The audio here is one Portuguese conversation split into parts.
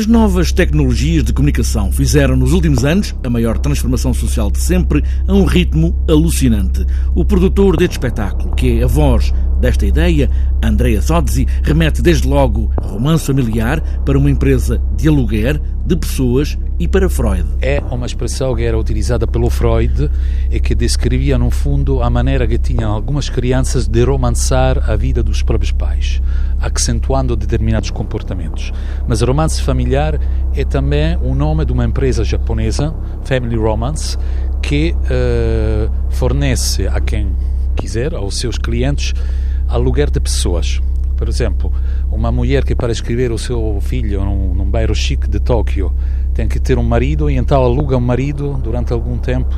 As novas tecnologias de comunicação fizeram nos últimos anos a maior transformação social de sempre a um ritmo alucinante. O produtor deste espetáculo, que é a voz desta ideia, Andrea Sozzi, remete desde logo romance familiar para uma empresa de aluguer de pessoas e para Freud. É uma expressão que era utilizada pelo Freud e que descrevia, no fundo, a maneira que tinham algumas crianças de romançar a vida dos próprios pais, acentuando determinados comportamentos. Mas romance familiar é também o nome de uma empresa japonesa, Family Romance, que uh, fornece a quem quiser, aos seus clientes, aluguer de pessoas. Por exemplo, uma mulher que para escrever o seu filho num, num bairro chique de Tóquio tem que ter um marido e então aluga um marido durante algum tempo,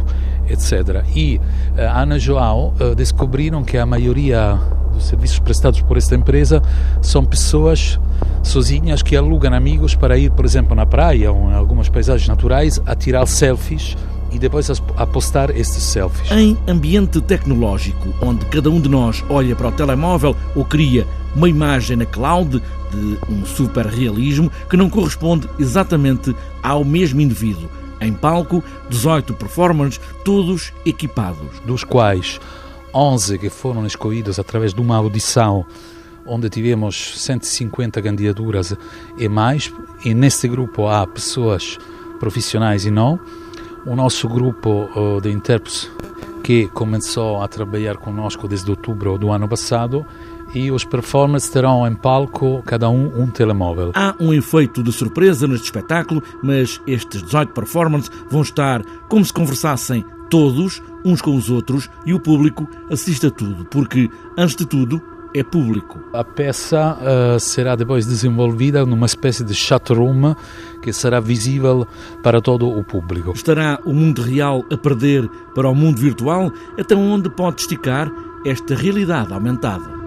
etc. E uh, Ana João uh, descobriram que a maioria serviços prestados por esta empresa são pessoas sozinhas que alugam amigos para ir, por exemplo, na praia ou em algumas paisagens naturais a tirar selfies e depois a postar estes selfies. Em ambiente tecnológico, onde cada um de nós olha para o telemóvel ou cria uma imagem na cloud de um super realismo que não corresponde exatamente ao mesmo indivíduo. Em palco, 18 performers, todos equipados. Dos quais 11 que foram escolhidos através de uma audição onde tivemos 150 candidaturas e mais, e neste grupo há pessoas profissionais e não. O nosso grupo uh, de intérpretes que começou a trabalhar conosco desde outubro do ano passado e os performers terão em palco cada um um telemóvel. Há um efeito de surpresa neste espetáculo, mas estes 18 performers vão estar como se conversassem todos, uns com os outros, e o público assiste a tudo, porque, antes de tudo, é público. A peça uh, será depois desenvolvida numa espécie de chat room que será visível para todo o público. Estará o mundo real a perder para o mundo virtual? Até onde pode esticar esta realidade aumentada?